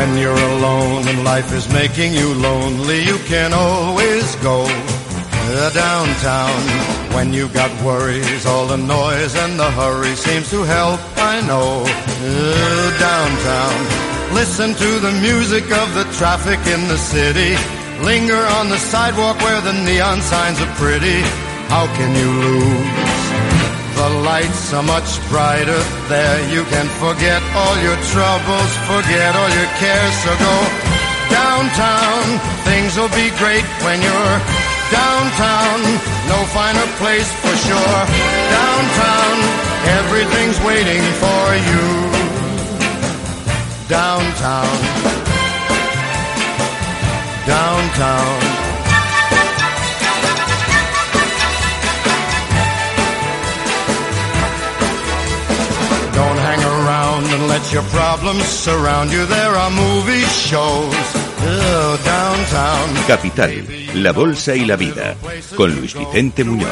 When you're alone and life is making you lonely, you can always go downtown. When you've got worries, all the noise and the hurry seems to help, I know. Uh, downtown. Listen to the music of the traffic in the city. Linger on the sidewalk where the neon signs are pretty. How can you lose? The lights are much brighter there. You can forget all your troubles, forget all your cares. So go downtown. Things will be great when you're downtown. No finer place for sure. Downtown, everything's waiting for you. Downtown. Downtown. Around and let your problems surround you. There are movie shows oh, downtown. Capital, la bolsa y la vida, con Luis Vicente Muñoz.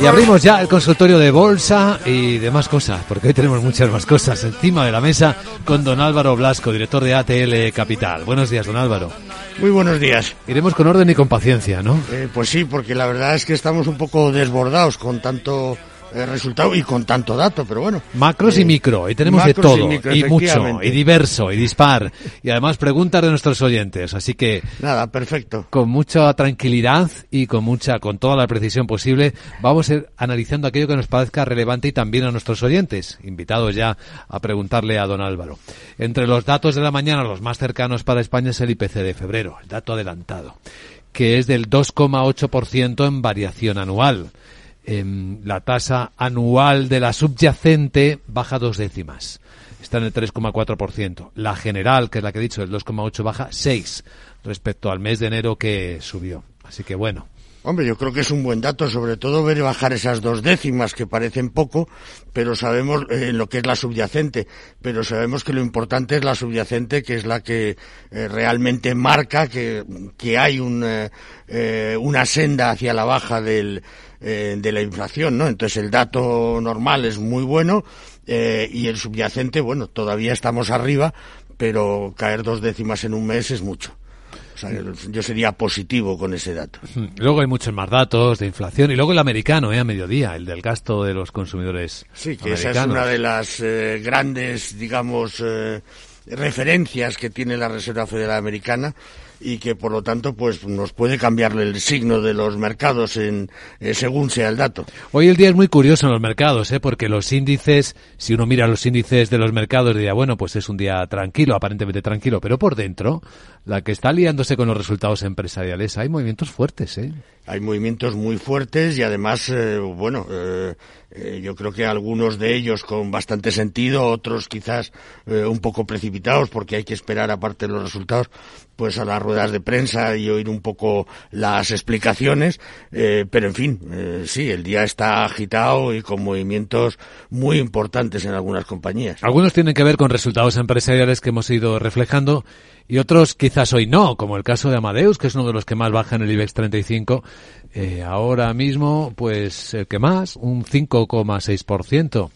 Y abrimos ya el consultorio de bolsa y demás cosas, porque hoy tenemos muchas más cosas encima de la mesa con don Álvaro Blasco, director de ATL Capital. Buenos días, don Álvaro. Muy buenos días. Iremos con orden y con paciencia, ¿no? Eh, pues sí, porque la verdad es que estamos un poco desbordados con tanto eh, resultado y con tanto dato, pero bueno. Macros Eh, y micro, y tenemos de y todo, micro, y, mucho, y diverso, y dispar, y además preguntas de nuestros oyentes, así que Nada, perfecto. con mucha tranquilidad y con mucha, con toda la precisión posible, vamos a ir analizando aquello que nos parezca relevante y también a nuestros oyentes, invitados ya a preguntarle a don Álvaro. Entre los datos de la mañana, los más cercanos para España es el IPC de febrero, el dato adelantado, que es del 2,8% en variación anual. Em, la tasa anual de la subyacente baja dos décimas. Está en el 3,4%. La general, que es la que he dicho, el 2,8 baja 6 respecto al mes de enero que subió. Así que bueno. Hombre, yo creo que es un buen dato, sobre todo ver bajar esas dos décimas que parecen poco, pero sabemos eh, lo que es la subyacente, pero sabemos que lo importante es la subyacente, que es la que eh, realmente marca que, que hay un, eh, eh, una senda hacia la baja del, eh, de la inflación, ¿no? Entonces el dato normal es muy bueno y el subyacente, bueno, todavía estamos arriba, pero caer dos décimas en un mes es mucho. O sea, yo sería positivo con ese dato. Luego hay muchos más datos de inflación y luego el americano, ¿eh? A mediodía, el del gasto de los consumidores Sí, que esa es una de las eh, grandes, digamos, eh, referencias que tiene la Reserva Federal Americana y que por lo tanto pues nos puede cambiarle el signo de los mercados en eh, según sea el dato. Hoy el día es muy curioso en los mercados, ¿eh? porque los índices, si uno mira los índices de los mercados, diría, bueno, pues es un día tranquilo, aparentemente tranquilo, pero por dentro, la que está liándose con los resultados empresariales, hay movimientos fuertes, ¿eh? Hay movimientos muy fuertes y además, eh, bueno, eh, yo creo que algunos de ellos con bastante sentido, otros quizás eh, un poco precipitados porque hay que esperar aparte los resultados, pues a las ruedas de prensa y oír un poco las explicaciones, eh, pero en fin, eh, sí, el día está agitado y con movimientos muy importantes en algunas compañías. Algunos tienen que ver con resultados empresariales que hemos ido reflejando y otros quizás hoy no, como el caso de Amadeus, que es uno de los que más baja en el IBEX 35. Eh, ahora mismo, pues el que más, un 5,6%.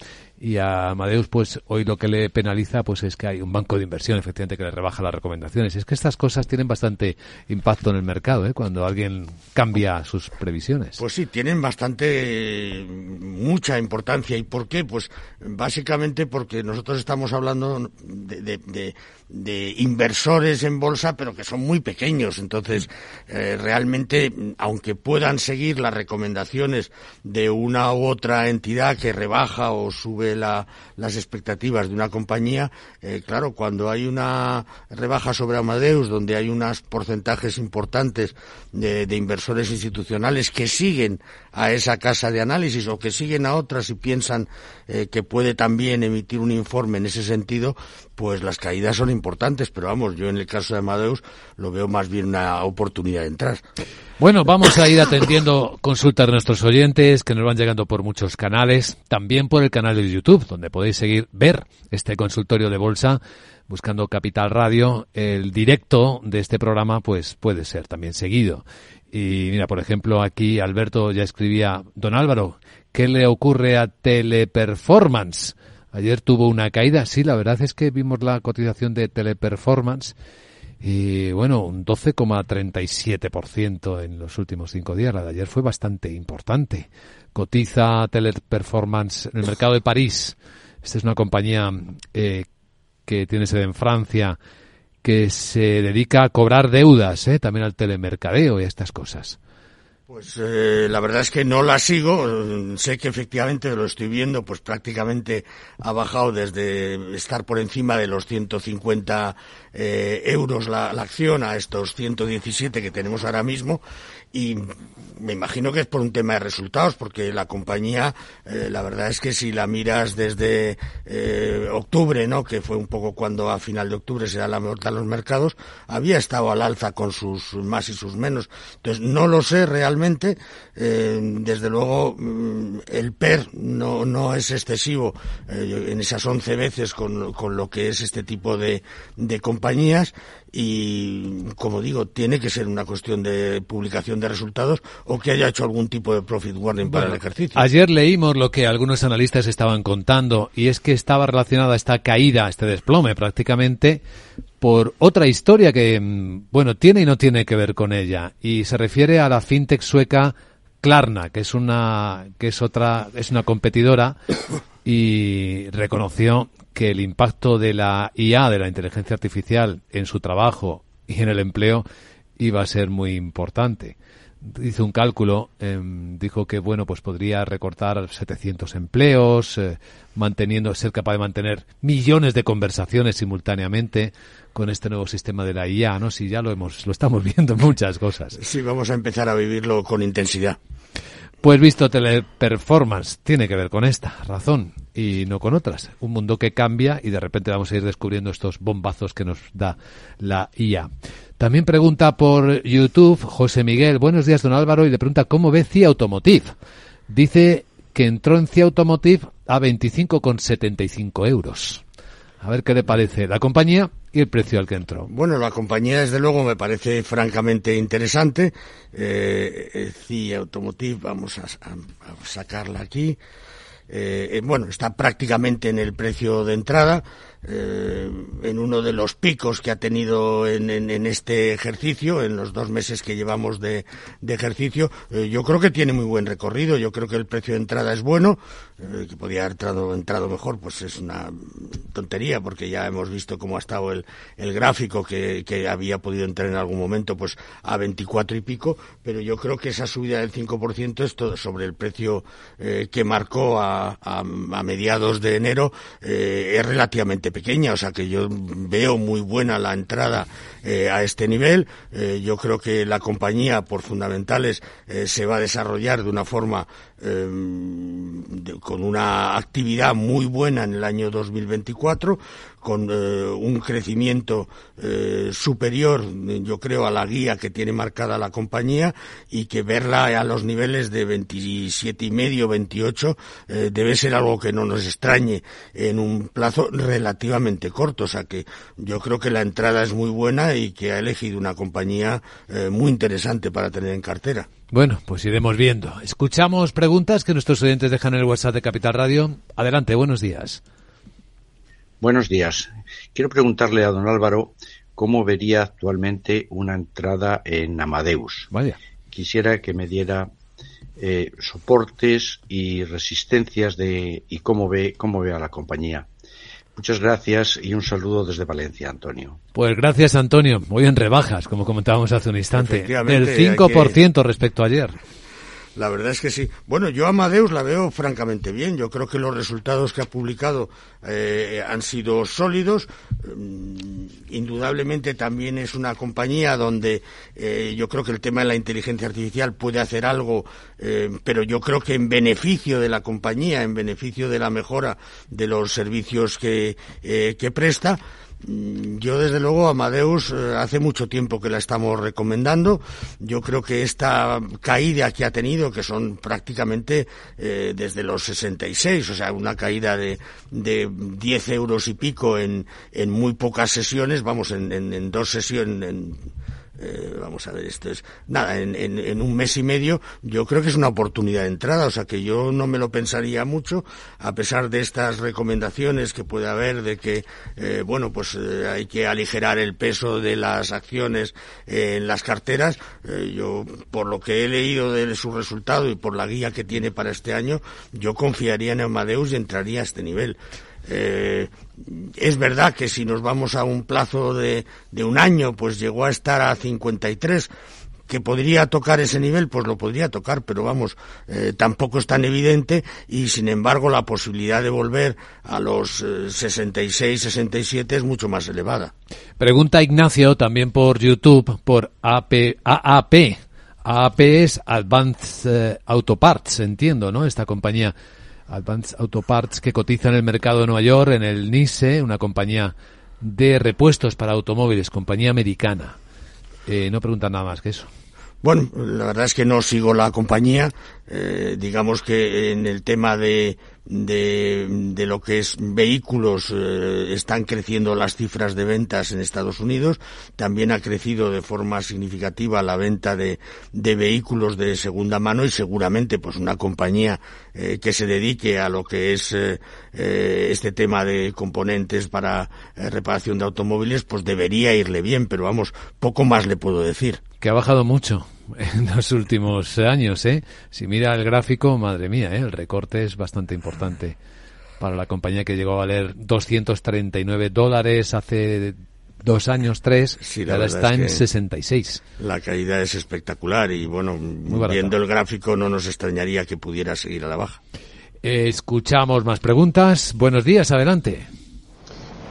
Y a Amadeus, pues hoy lo que le penaliza, pues es que hay un banco de inversión, efectivamente, que le rebaja las recomendaciones. Es que estas cosas tienen bastante impacto en el mercado, ¿eh? cuando alguien cambia sus previsiones. Pues sí, tienen bastante, mucha importancia. ¿Y por qué? Pues básicamente porque nosotros estamos hablando de- de inversores en bolsa, pero que son muy pequeños. Entonces, eh, realmente, aunque puedan seguir las recomendaciones de una u otra entidad que rebaja o sube la, las expectativas de una compañía, eh, claro, cuando hay una rebaja sobre Amadeus, donde hay unos porcentajes importantes de, inversores institucionales que siguen a esa casa de análisis o que siguen a otras y piensan eh, que puede también emitir un informe en ese sentido, pues las caídas son importantes, pero vamos, yo en el caso de Amadeus lo veo más bien una oportunidad de entrar. Bueno, vamos a ir atendiendo consultas de nuestros oyentes que nos van llegando por muchos canales, también por el canal de YouTube, donde podéis seguir, ver este consultorio de bolsa buscando Capital Radio. El directo de este programa pues puede ser también seguido. Y mira, por ejemplo, aquí Alberto ya escribía, don Álvaro, ¿qué le ocurre a Teleperformance? Ayer tuvo una caída, sí, la verdad es que vimos la cotización de Teleperformance y bueno, un 12,37% en los últimos cinco días. La de ayer fue bastante importante. Cotiza Teleperformance en el mercado de París. Esta es una compañía eh, que tiene sede en Francia, que se dedica a cobrar deudas, eh, también al telemercadeo y a estas cosas. Pues eh, la verdad es que no la sigo. Sé que efectivamente lo estoy viendo, pues prácticamente ha bajado desde estar por encima de los 150 eh, euros la, la, acción a estos 117 que tenemos ahora mismo y me imagino que es por un tema de resultados, porque la compañía, eh, la verdad es que si la miras desde eh, octubre, ¿no? que fue un poco cuando a final de octubre se da la mejor de los mercados, había estado al alza con sus más y sus menos. Entonces, no lo sé realmente. Eh, desde luego, mm, el PER no, no es excesivo en esas 11 veces con, con, lo que es este tipo de, de compañías y, como digo, tiene que ser una cuestión de publicación de resultados o que haya hecho algún tipo de profit warning para el ejercicio. Ayer leímos lo que algunos analistas estaban contando y es que estaba relacionada esta caída, este desplome prácticamente, por otra historia que, mm, bueno, tiene y no tiene que ver con ella y se refiere a la fintech sueca Klarna, que es una que es otra es una competidora y reconoció que el impacto de la IA, de la inteligencia artificial, en su trabajo y en el empleo iba a ser muy importante. Hizo un cálculo, em, dijo que bueno, pues podría recortar 700 empleos, eh, manteniendo, ser capaz de mantener millones de conversaciones simultáneamente con este nuevo sistema de la IA, ¿no? Si ya lo hemos, lo estamos viendo en muchas cosas. Sí, vamos a empezar a vivirlo con intensidad. Pues visto teleperformance, tiene que ver con esta razón y no con otras. Un mundo que cambia y de repente vamos a ir descubriendo estos bombazos que nos da la IA. También pregunta por YouTube José Miguel, buenos días don Álvaro, y le pregunta cómo ve CIA Automotive. Dice que entró en CIA Automotive a 25,75 euros. A ver qué le parece la compañía y el precio al que entró. Bueno, la compañía desde luego me parece francamente interesante. Eh, CIA Automotive, vamos a, sacarla aquí. Eh, eh, bueno, está prácticamente en el precio de entrada eh, en uno de los picos que ha tenido en, este ejercicio, en los dos meses que llevamos de, de ejercicio, eh, yo creo que tiene muy buen recorrido. Yo creo que el precio de entrada es bueno, eh, que podría haber entrado, entrado mejor, pues es una tontería, porque ya hemos visto cómo ha estado el, el gráfico que, que, había podido entrar en algún momento, pues a 24 y pico, pero yo creo que esa subida del 5% es todo sobre el precio que marcó a, a, a, mediados de enero, es relativamente pequeña, o sea que yo veo muy buena la entrada eh, a este nivel. Eh, yo creo que la compañía, por fundamentales, eh, se va a desarrollar de una forma con una actividad muy buena en el año 2024 con eh, un crecimiento eh, superior, yo creo, a la guía que tiene marcada la compañía y que verla a los niveles de 27 y medio, 28, eh, debe ser algo que no nos extrañe en un plazo relativamente corto. O sea que yo creo que la entrada es muy buena y que ha elegido una compañía muy interesante para tener en cartera. Bueno, pues iremos viendo. Escuchamos preguntas que nuestros oyentes dejan en el WhatsApp de Capital Radio. Adelante, buenos días. Buenos días. Quiero preguntarle a don Álvaro cómo vería actualmente una entrada en Amadeus. Vaya. Quisiera que me diera eh, soportes y resistencias de y cómo ve cómo ve a la compañía. Muchas gracias y un saludo desde Valencia, Antonio. Pues gracias, Antonio. Muy en rebajas, como comentábamos hace un instante. Del 5% respecto a ayer. La verdad es que sí. Bueno, yo a Amadeus la veo francamente bien. Yo creo que los resultados que ha publicado eh, han sido sólidos. Mm, indudablemente también es una compañía donde eh, yo creo que el tema de la inteligencia artificial puede hacer algo, eh, pero yo creo que en beneficio de la compañía, en beneficio de la mejora de los servicios que, que presta. Mm, yo, desde luego, Amadeus eh, hace mucho tiempo que la estamos recomendando. Yo creo que esta caída que ha tenido, que son prácticamente eh, desde los 66, o sea, una caída de, de 10 euros y pico en, en muy pocas sesiones, vamos, en, en, en dos sesiones, en, eh, vamos a ver, esto es nada, en, en, un mes y medio yo creo que es una oportunidad de entrada, o sea que yo no me lo pensaría mucho, a pesar de estas recomendaciones que puede haber de que, eh, bueno, pues eh, hay que aligerar el peso de las acciones en las carteras, yo por lo que he leído de su resultado y por la guía que tiene para este año, yo confiaría en Amadeus y entraría a este nivel. Eh, es verdad que si nos vamos a un plazo de, un año, pues llegó a estar a 53, que podría tocar ese nivel, pues lo podría tocar, pero vamos, eh, tampoco es tan evidente y sin embargo la posibilidad de volver a los 66, eh, 67 es mucho más elevada. Pregunta Ignacio también por YouTube, por AP, AAP. AAP es Advanced Auto Parts, entiendo, ¿no? Esta compañía Advanced Auto Parts, que cotiza en el mercado de Nueva York, en el NICE, una compañía de repuestos para automóviles, compañía americana. Eh, no preguntan nada más que eso. Bueno, la verdad es que no sigo la compañía. Eh, digamos que en el tema de, de, de lo que es vehículos eh, están creciendo las cifras de ventas en Estados Unidos. También ha crecido de forma significativa la venta de, de vehículos de segunda mano y seguramente pues una compañía eh, que se dedique a lo que es este tema de componentes para reparación de automóviles pues debería irle bien, pero vamos, poco más le puedo decir. Que ha bajado mucho en los últimos años, ¿eh? Si mira el gráfico, madre mía, ¿eh? el recorte es bastante importante para la compañía que llegó a valer 239 dólares hace dos años, tres, y ahora está en 66. La caída es espectacular y bueno, viendo el gráfico no nos extrañaría que pudiera seguir a la baja. escuchamos más preguntas. Buenos días, adelante.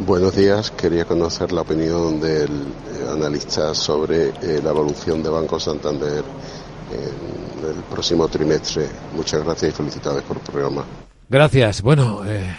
Buenos días, quería conocer la opinión del eh, analista sobre eh, la evolución de Banco Santander en el próximo trimestre. Muchas gracias y felicidades por el programa. Gracias. Bueno, eh,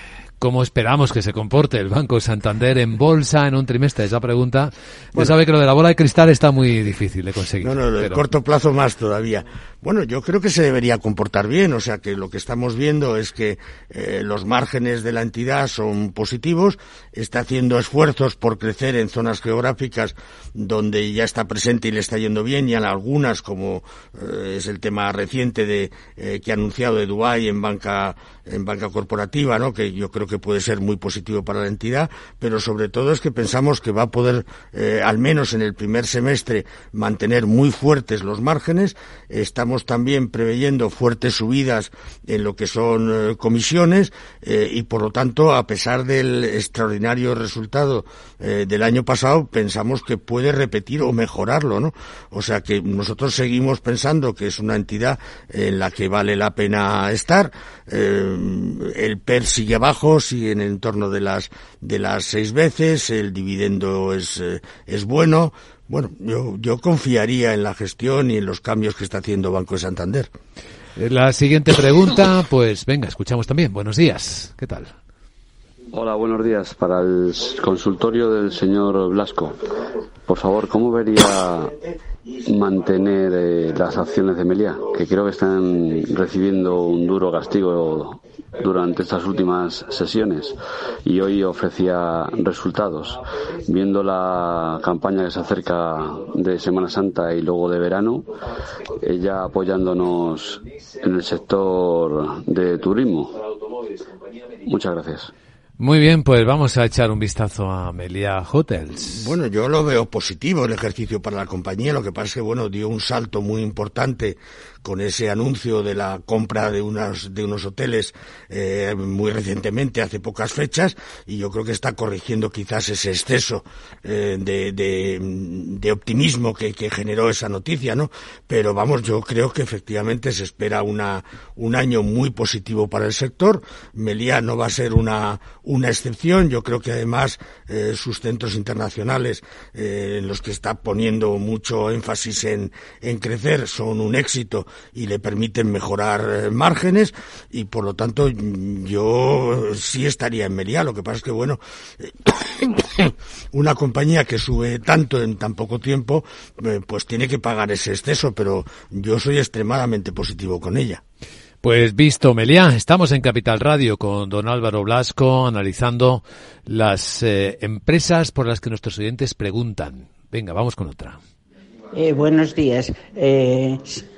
¿Cómo esperamos que se comporte el Banco Santander en bolsa en un trimestre? Esa pregunta, ya sabe que lo de la bola de cristal está muy difícil de conseguir. No, no, en corto plazo más todavía. Bueno, yo creo que se debería comportar bien, o sea que lo que estamos viendo es que eh, los márgenes de la entidad son positivos, está haciendo esfuerzos por crecer en zonas geográficas donde ya está presente y le está yendo bien, y en algunas, como eh, es el tema reciente de eh, que ha anunciado de Dubái en banca en banca corporativa, ¿no? que yo creo que puede ser muy positivo para la entidad, pero sobre todo es que pensamos que va a poder, eh, al menos en el primer semestre, mantener muy fuertes los márgenes. Estamos también preveyendo fuertes subidas en lo que son eh, comisiones eh, y, por lo tanto, a pesar del extraordinario resultado del año pasado, pensamos que puede repetir o mejorarlo, ¿no? O sea que nosotros seguimos pensando que es una entidad en la que vale la pena estar. el PER sigue abajo, sigue en el entorno de las, de las seis veces, el dividendo es, eh, es bueno. Bueno, yo, yo confiaría en la gestión y en los cambios que está haciendo Banco de Santander. Eh, la siguiente pregunta, pues venga, escuchamos también. Buenos días, ¿qué tal? Hola, buenos días. Para el consultorio del señor Blasco, por favor, ¿cómo vería mantener eh, las acciones de Melia, que creo que están recibiendo un duro castigo durante estas últimas sesiones y hoy ofrecía resultados. Viendo la campaña que se acerca de Semana Santa y luego de verano, ella apoyándonos en el sector de turismo. Muchas gracias. Muy bien, pues vamos a echar un vistazo a Melia Hotels. Bueno, yo lo veo positivo el ejercicio para la compañía. Lo que pasa es que, bueno, dio un salto muy importante con ese anuncio de la compra de unos, de unos hoteles eh, muy recientemente, hace pocas fechas, y yo creo que está corrigiendo quizás ese exceso eh, de, optimismo que, generó esa noticia, ¿no? Pero vamos, yo creo que efectivamente se espera una, un año muy positivo para el sector. Meliá no va a ser una, una excepción. Yo creo que además eh, sus centros internacionales, en los que está poniendo mucho énfasis en crecer, son un éxito y le permiten mejorar eh, márgenes y por lo tanto yo sí estaría en Meliá. Lo que pasa es que, bueno, una compañía que sube tanto en tan poco tiempo, eh, pues tiene que pagar ese exceso, pero yo soy extremadamente positivo con ella. Pues visto, Meliá, estamos en Capital Radio con don Álvaro Blasco analizando las eh, empresas por las que nuestros oyentes preguntan. Venga, vamos con otra. Eh, buenos días. Eh, Mm,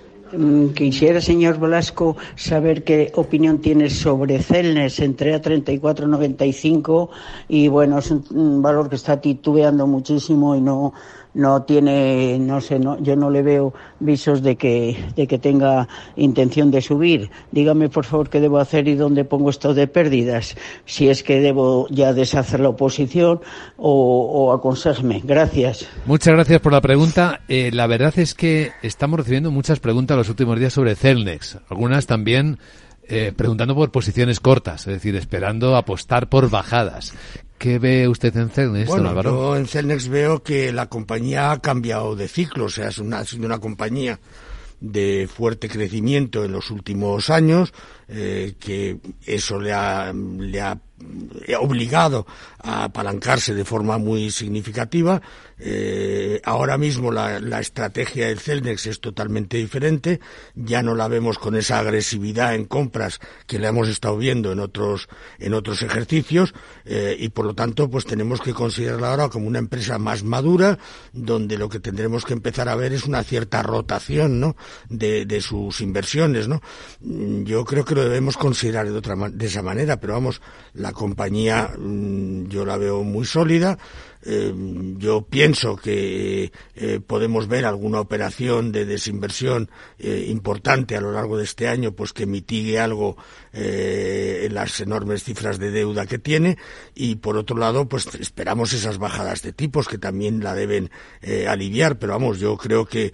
quisiera, señor Velasco, saber qué opinión tiene sobre Celnes. Entré a 34.95 y bueno, es un valor que está titubeando muchísimo y no no tiene, no sé, no, yo no le veo visos de que, de que tenga intención de subir. Dígame, por favor, qué debo hacer y dónde pongo esto de pérdidas. Si es que debo ya deshacer la oposición o, o Gracias. Muchas gracias por la pregunta. Eh, la verdad es que estamos recibiendo muchas preguntas los últimos días sobre Celnex. Algunas también eh, preguntando por posiciones cortas, es decir, esperando apostar por bajadas. ¿Qué ve usted en Celnex, bueno, Álvaro? Yo en Celnex veo que la compañía ha cambiado de ciclo, o sea, es una, ha sido una compañía de fuerte crecimiento en los últimos años, eh, que eso le ha, le ha obligado a apalancarse de forma muy significativa. Eh, ahora mismo la, la, estrategia del Celnex es totalmente diferente. Ya no la vemos con esa agresividad en compras que la hemos estado viendo en otros en otros ejercicios eh, y por lo tanto pues tenemos que considerarla ahora como una empresa más madura donde lo que tendremos que empezar a ver es una cierta rotación ¿no? de, de sus inversiones. ¿no? Yo creo que lo debemos considerar de otra de esa manera, pero vamos la compañía mm, yo la veo muy sólida. Eh, yo pienso que eh, podemos ver alguna operación de desinversión eh, importante a lo largo de este año, pues que mitigue algo en las enormes cifras de deuda que tiene. Y por otro lado, pues esperamos esas bajadas de tipos que también la deben aliviar. Pero vamos, yo creo que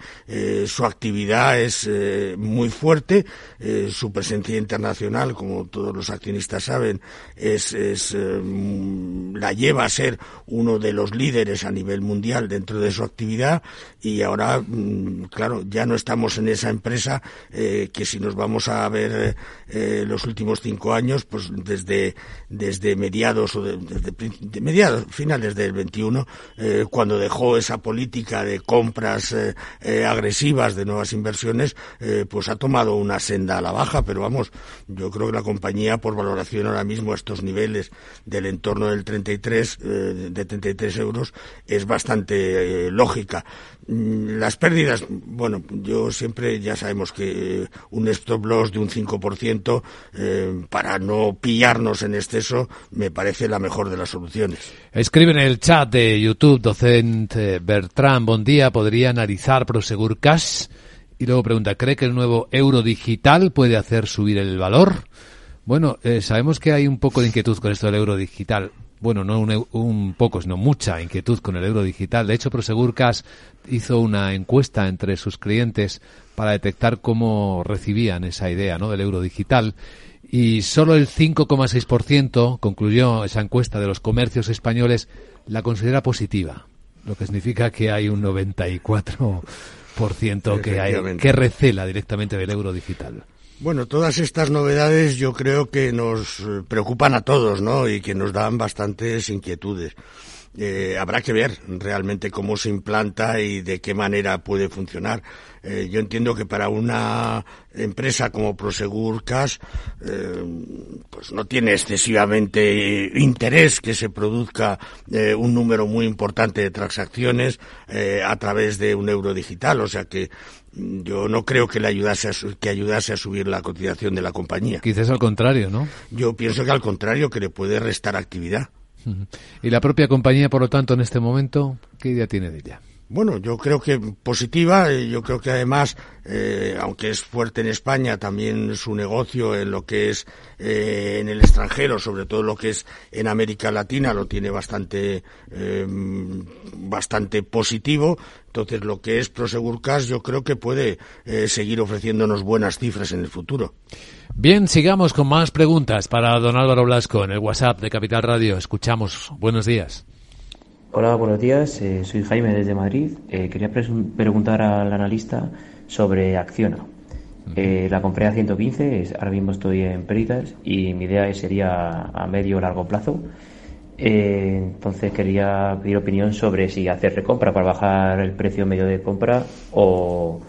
su actividad es muy fuerte. su presencia internacional, como todos los accionistas saben, es, es la lleva a ser uno de los los líderes a nivel mundial dentro de su actividad y ahora, mm, claro, ya no estamos en esa empresa eh, que si nos vamos a ver eh, los últimos cinco años, pues desde, desde mediados o desde de mediados, finales del 21, eh, cuando dejó esa política de compras agresivas de nuevas inversiones, pues ha tomado una senda a la baja, pero vamos, yo creo que la compañía por valoración ahora mismo a estos niveles del entorno del 33, de 33 euros es bastante eh, lógica. Mm, las pérdidas, bueno, yo siempre ya sabemos que eh, un stop loss de un 5% eh, para no pillarnos en exceso me parece la mejor de las soluciones. Escribe en el chat de YouTube, docente Bertrand, buen día, ¿podría analizar Prosegur Cash? Y luego pregunta, ¿cree que el nuevo euro digital puede hacer subir el valor? Bueno, sabemos que hay un poco de inquietud con esto del euro digital bueno, no un, poco, sino mucha inquietud con el euro digital. De hecho, Prosegur Cash hizo una encuesta entre sus clientes para detectar cómo recibían esa idea ¿no? del euro digital y solo el 5,6% concluyó esa encuesta de los comercios españoles la considera positiva, lo que significa que hay un 94% que, hay, que recela directamente del euro digital. Bueno, todas estas novedades yo creo que nos eh, preocupan a todos, ¿no? Y que nos dan bastantes inquietudes. Eh, habrá que ver realmente cómo se implanta y de qué manera puede funcionar. Eh, yo entiendo que para una empresa como Prosegur Cash, eh, pues no tiene excesivamente interés que se produzca eh, un número muy importante de transacciones a través de un euro digital. O sea que yo no creo que le ayudase a, que ayudase a subir la cotización de la compañía. Quizás al contrario, ¿no? Yo pienso que al contrario, que le puede restar actividad. Y la propia compañía, por lo tanto, en este momento, ¿qué idea tiene de ella? Bueno, yo creo que positiva. Eh, yo creo que además, eh, aunque es fuerte en España, también su negocio en lo que es eh, en el extranjero, sobre todo lo que es en América Latina, lo tiene bastante, bastante positivo. Entonces, lo que es Prosegur Cash, yo creo que puede seguir ofreciéndonos buenas cifras en el futuro. Bien, sigamos con más preguntas para don Álvaro Blasco en el WhatsApp de Capital Radio. Escuchamos. Buenos días. Hola, buenos días. Eh, soy Jaime desde Madrid. Eh, quería preguntar al analista sobre Acciona. Eh, la compré a 115, ahora mismo estoy en pérdidas y mi idea sería a medio o largo plazo. entonces quería pedir opinión sobre si hacer recompra para bajar el precio medio de compra o,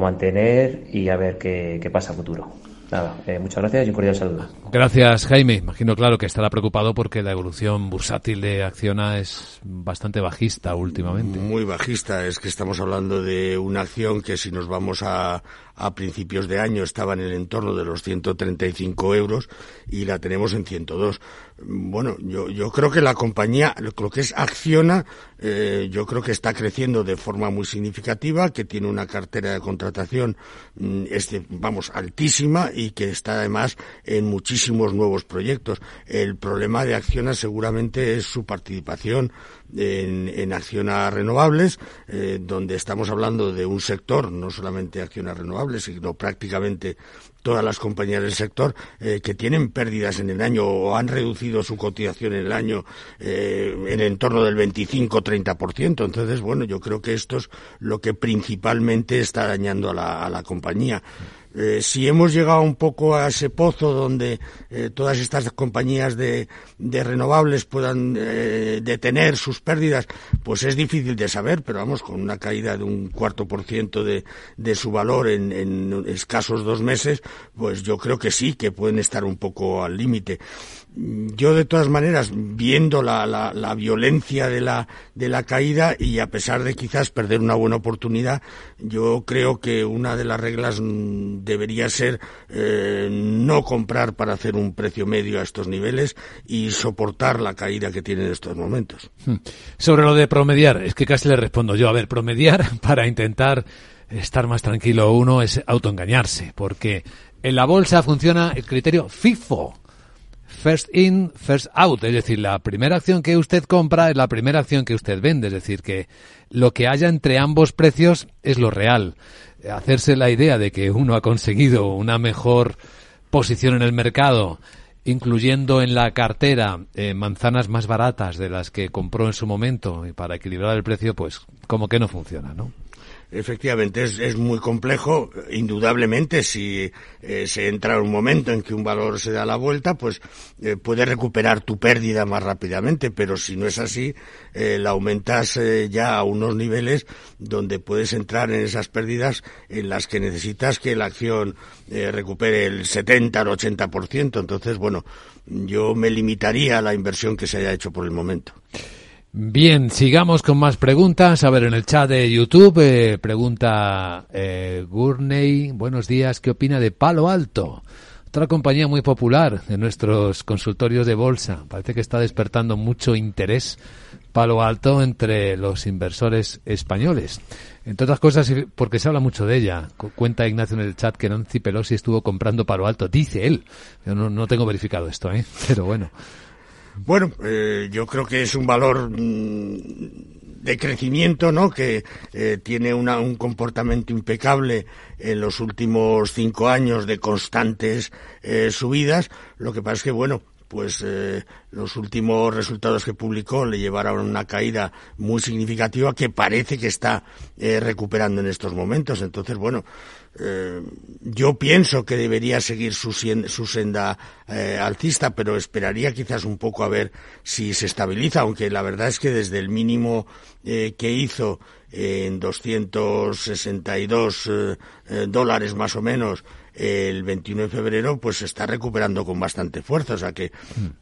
mantener y a ver qué, qué pasa a futuro. Nada, eh, muchas gracias y un cordial saludo. Gracias, Jaime. Imagino, claro, que estará preocupado porque la evolución bursátil de Acciona es bastante bajista últimamente. Muy bajista. Es que estamos hablando de una acción que si nos vamos a, a principios de año estaba en el entorno de los 135 euros y la tenemos en 102. Bueno, yo, yo creo que la compañía, lo que es Acciona, eh, yo creo que está creciendo de forma muy significativa, que tiene una cartera de contratación, mm, este, vamos, altísima y que está además en muchísimos nuevos proyectos. El problema de Acciona seguramente es su participación en, en acciones renovables, eh, donde estamos hablando de un sector, no solamente acciones renovables, sino prácticamente todas las compañías del sector eh, que tienen pérdidas en el año o han reducido su cotización en el año eh, en el entorno del 25-30%. Entonces, bueno, yo creo que esto es lo que principalmente está dañando a la, a la compañía. Eh, si hemos llegado un poco a ese pozo donde eh, todas estas compañías de, de renovables puedan eh, detener sus pérdidas, pues es difícil de saber, pero vamos, con una caída de un cuarto por ciento de, de su valor en, en escasos dos meses, pues yo creo que sí, que pueden estar un poco al límite yo de todas maneras, viendo la, la, la, violencia de la, de la caída y a pesar de quizás perder una buena oportunidad, yo creo que una de las reglas mm, debería ser eh, no comprar para hacer un precio medio a estos niveles y soportar la caída que tiene en estos momentos. Hmm. Sobre lo de promediar, es que casi le respondo yo. A ver, promediar para intentar estar más tranquilo uno es autoengañarse, porque en la bolsa funciona el criterio FIFO first in, first out, es decir, la primera acción que usted compra es la primera acción que usted vende, es decir, que lo que haya entre ambos precios es lo real. Hacerse la idea de que uno ha conseguido una mejor posición en el mercado, incluyendo en la cartera eh, manzanas más baratas de las que compró en su momento y para equilibrar el precio, pues como que no funciona, ¿no? Efectivamente, es, es, muy complejo. Indudablemente, si eh, se entra en un momento en que un valor se da la vuelta, pues eh, puedes recuperar tu pérdida más rápidamente, pero si no es así, eh, la aumentas eh, ya a unos niveles donde puedes entrar en esas pérdidas en las que necesitas que la acción eh, recupere el 70 o 80%. Entonces, bueno, yo me limitaría a la inversión que se haya hecho por el momento. Bien, sigamos con más preguntas. A ver, en el chat de YouTube eh, pregunta eh, Gurney, buenos días, ¿qué opina de Palo Alto? Otra compañía muy popular en nuestros consultorios de bolsa. Parece que está despertando mucho interés Palo Alto entre los inversores españoles. Entre otras cosas, porque se habla mucho de ella. Cuenta Ignacio en el chat que Nancy Pelosi estuvo comprando Palo Alto. Dice él. Yo no, no tengo verificado esto, ¿eh? Pero bueno. Bueno, eh, yo creo que es un valor mm, de crecimiento, ¿no? Que eh, tiene una, un comportamiento impecable en los últimos cinco años de constantes eh, subidas. Lo que pasa es que, bueno, pues eh, los últimos resultados que publicó le llevaron una caída muy significativa que parece que está eh, recuperando en estos momentos. Entonces, bueno, eh, yo pienso que debería seguir su, su senda eh, alcista, pero esperaría quizás un poco a ver si se estabiliza, aunque la verdad es que desde el mínimo eh, que hizo en 262 dólares más o menos el 21 de febrero, pues se está recuperando con bastante fuerza. O sea que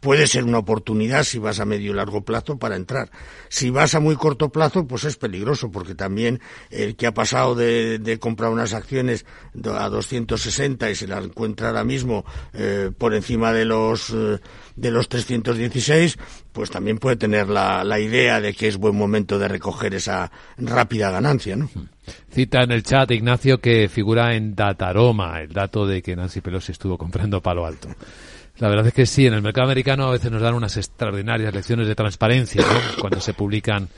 puede ser una oportunidad si vas a medio y largo plazo para entrar. Si vas a muy corto plazo, pues es peligroso, porque también el que ha pasado de, comprar unas acciones a 260 y se las encuentra ahora mismo eh, por encima de los eh, de los 316, pues también puede tener la, la idea de que es buen momento de recoger esa rápida ganancia, ¿no? Cita en el chat Ignacio que figura en Dataroma el dato de que Nancy Pelosi estuvo comprando palo alto. La verdad es que sí, en el mercado americano a veces nos dan unas extraordinarias lecciones de transparencia cuando se publican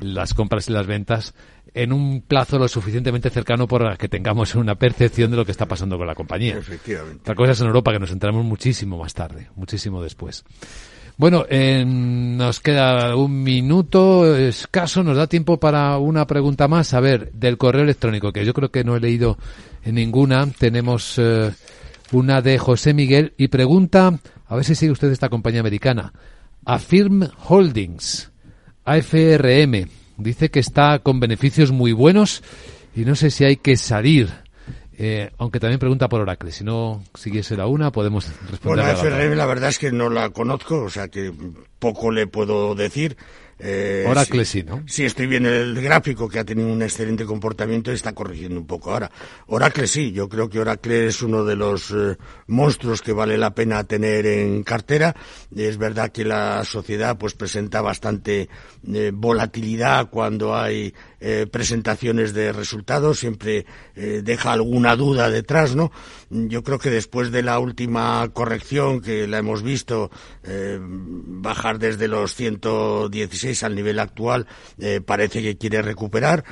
las compras y las ventas en un plazo lo suficientemente cercano para que tengamos una percepción de lo que está pasando con la compañía. Efectivamente. Otra cosa es en Europa que nos enteramos muchísimo más tarde, muchísimo después. Bueno, nos queda un minuto escaso, nos da tiempo para una pregunta más. A ver, del correo electrónico, que yo creo que no he leído ninguna. Tenemos eh, una de José Miguel y pregunta, a ver si sigue usted esta compañía americana, Affirm Holdings, AFRM. Dice que está con beneficios muy buenos y no sé si hay que salir. Eh, aunque también pregunta por Oracle. Si no siguiese la una, podemos responder. Bueno, FRM la verdad es que no la conozco, o sea que poco le puedo decir. Eh, Oracle sí, ¿no? Sí, estoy viendo el gráfico que ha tenido un excelente comportamiento y está corrigiendo un poco ahora. Oracle sí, yo creo que Oracle es uno de los eh, monstruos que vale la pena tener en cartera. Es verdad que la sociedad pues presenta bastante eh, volatilidad cuando hay eh, presentaciones de resultados, siempre deja alguna duda detrás, ¿no? Yo creo que después de la última corrección que la hemos visto bajar desde los 116 al nivel actual eh, parece que quiere recuperar.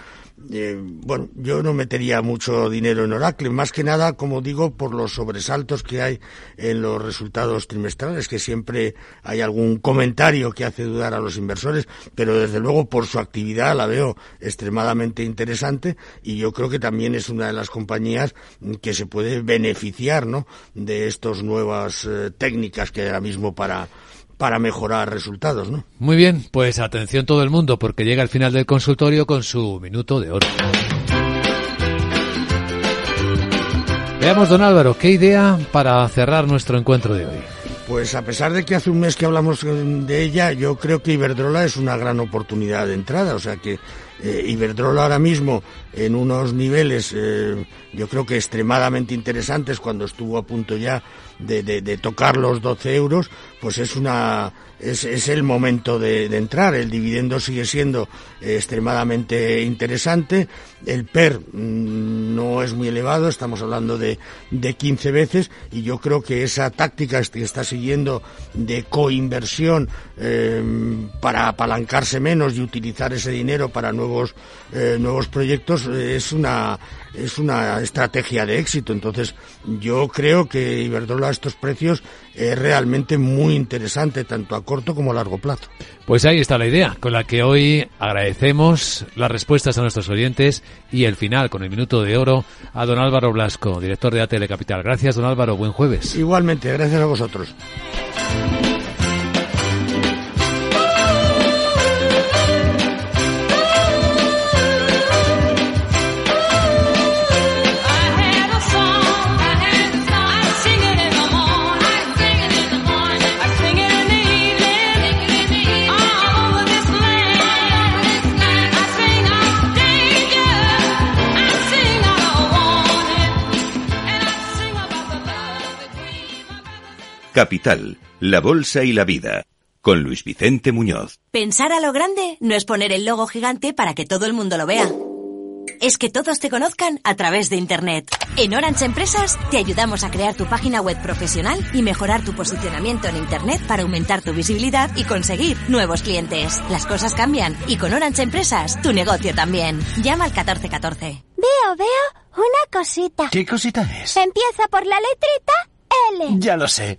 Eh, bueno, yo no metería mucho dinero en Oracle, más que nada, como digo, por los sobresaltos que hay en los resultados trimestrales, que siempre hay algún comentario que hace dudar a los inversores, pero desde luego por su actividad la veo extremadamente interesante y yo creo que también es una de las compañías que se puede beneficiar, ¿no? De estas nuevas eh, técnicas que hay ahora mismo para para mejorar resultados, ¿no? Muy bien, pues atención todo el mundo porque llega el final del consultorio con su minuto de oro. Veamos, don Álvaro, ¿qué idea para cerrar nuestro encuentro de hoy? Pues a pesar de que hace un mes que hablamos de ella, yo creo que Iberdrola es una gran oportunidad de entrada. O sea que eh, Iberdrola ahora mismo en unos niveles, eh, yo creo que extremadamente interesantes, cuando estuvo a punto ya de, de, tocar los 12 euros, pues es una es, es el momento de, entrar. El dividendo sigue siendo eh, extremadamente interesante. El PER mm, no es muy elevado, estamos hablando de, de 15 veces y yo creo que esa táctica que está siguiendo de coinversión eh, para apalancarse menos y utilizar ese dinero para nuevos, eh, nuevos proyectos es una es una estrategia de éxito. Entonces, yo creo que Iberdrola a estos precios es realmente muy interesante, tanto a corto como a largo plazo. Pues ahí está la idea, con la que hoy agradecemos las respuestas a nuestros oyentes y el final, con el minuto de oro, a don Álvaro Blasco, director de ATL Capital. Gracias, don Álvaro. Buen jueves. Igualmente, gracias a vosotros. Capital, la Bolsa y la Vida, con Luis Vicente Muñoz. Pensar a lo grande no es poner el logo gigante para que todo el mundo lo vea. Es que todos te conozcan a través de Internet. En Orange Empresas te ayudamos a crear tu página web profesional y mejorar tu posicionamiento en Internet para aumentar tu visibilidad y conseguir nuevos clientes. Las cosas cambian y con Orange Empresas tu negocio también. Llama al 1414. Veo, veo una cosita. ¿Qué cosita es? Empieza por la letrita L. Ya lo sé.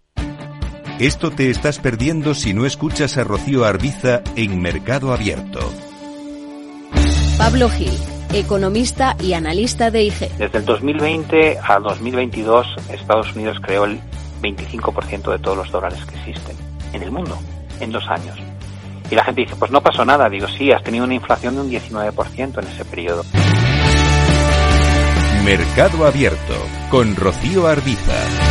Esto te estás perdiendo si no escuchas a Rocío Arbiza en Mercado Abierto. Pablo Gil, economista y analista de IG. Desde el 2020 al 2022, Estados Unidos creó el 25% de todos los dólares que existen en el mundo en dos años. Y la gente dice, pues no pasó nada. Digo, sí, has tenido una inflación de un 19% en ese periodo. Mercado Abierto con Rocío Arbiza.